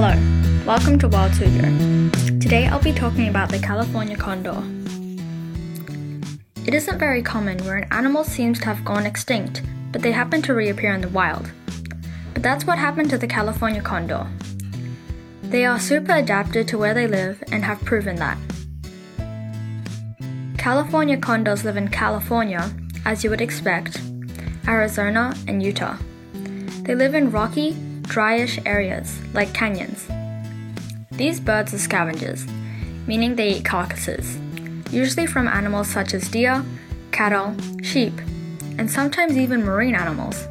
Hello, welcome to Wild Suzhou. Today I'll be talking about the California condor. It isn't very common where an animal seems to have gone extinct, but they happen to reappear in the wild. But that's what happened to the California condor. They are super adapted to where they live and have proven that. California condors live in California, as you would expect, Arizona, and Utah. They live in rocky, dryish areas, like canyons. These birds are scavengers, meaning they eat carcasses, usually from animals such as deer, cattle, sheep, and sometimes even marine animals.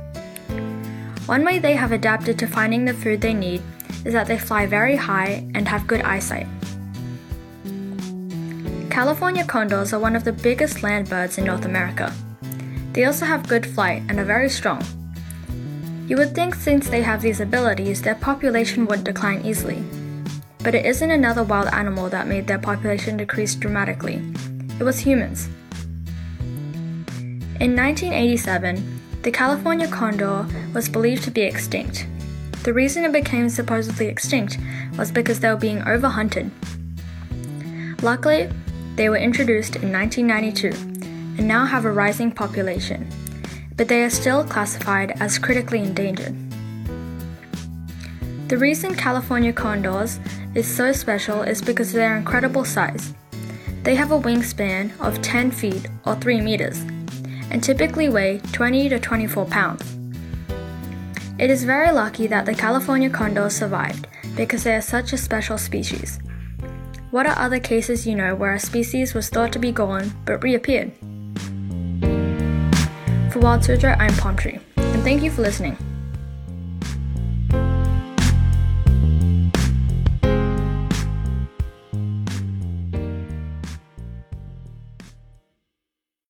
One way they have adapted to finding the food they need is that they fly very high and have good eyesight. California condors are one of the biggest land birds in North America. They also have good flight and are very strong. You would think since they have these abilities, their population would decline easily. But it isn't another wild animal that made their population decrease dramatically. It was humans. In 1987, the California condor was believed to be extinct. The reason it became supposedly extinct was because they were being overhunted. Luckily, they were introduced in 1992 and now have a rising population, but they are still classified as critically endangered. The reason California condors is so special is because of their incredible size. They have a wingspan of 10 feet or 3 meters and typically weigh 20 to 24 pounds. It is very lucky that the California condor survived because they are such a special species. What are other cases you know where a species was thought to be gone but reappeared? For Wild Suzhou, I'm Palm Tree, and thank you for listening.